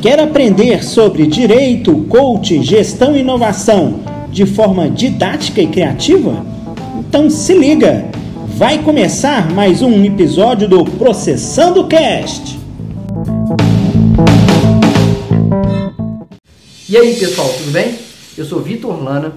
Quer aprender sobre direito, coaching, gestão e inovação de forma didática e criativa? Então se liga! Vai começar mais um episódio do Processando Cast. E aí, pessoal, tudo bem? Eu sou Vitor Lana,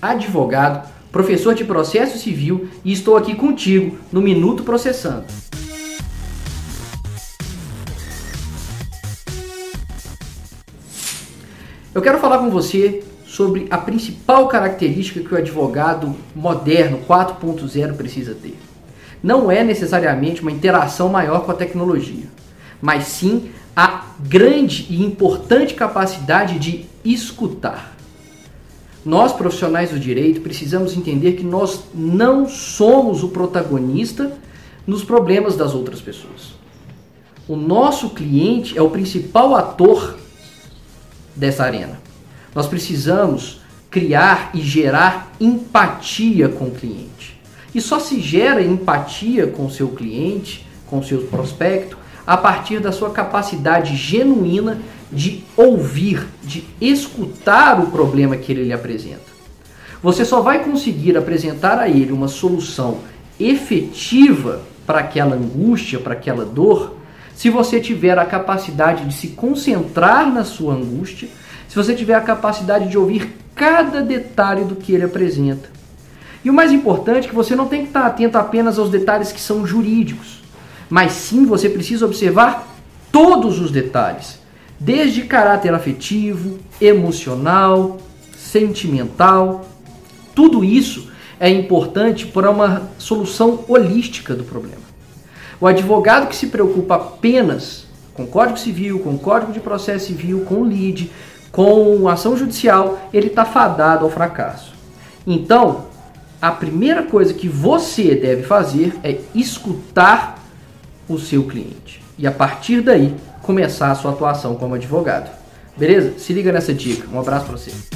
advogado, professor de processo civil e estou aqui contigo no Minuto Processando. Eu quero falar com você sobre a principal característica que o advogado moderno 4.0 precisa ter. Não é necessariamente uma interação maior com a tecnologia, mas sim a grande e importante capacidade de escutar. Nós, profissionais do direito, precisamos entender que nós não somos o protagonista nos problemas das outras pessoas. O nosso cliente é o principal ator dessa arena. Nós precisamos criar e gerar empatia com o cliente. E só se gera empatia com o seu cliente, com o seu prospecto, a partir da sua capacidade genuína de ouvir, de escutar o problema que ele lhe apresenta. Você só vai conseguir apresentar a ele uma solução efetiva para aquela angústia, para aquela dor, se você tiver a capacidade de se concentrar na sua angústia, se você tiver a capacidade de ouvir cada detalhe do que ele apresenta. E o mais importante é que você não tem que estar atento apenas aos detalhes que são jurídicos, mas sim você precisa observar todos os detalhes, desde caráter afetivo, emocional, sentimental. Tudo isso é importante para uma solução holística do problema. O advogado que se preocupa apenas com Código Civil, com Código de Processo Civil, com LID, com ação judicial, ele está fadado ao fracasso. Então, a primeira coisa que você deve fazer é escutar o seu cliente. E a partir daí, começar a sua atuação como advogado. Beleza? Se liga nessa dica. Um abraço para você.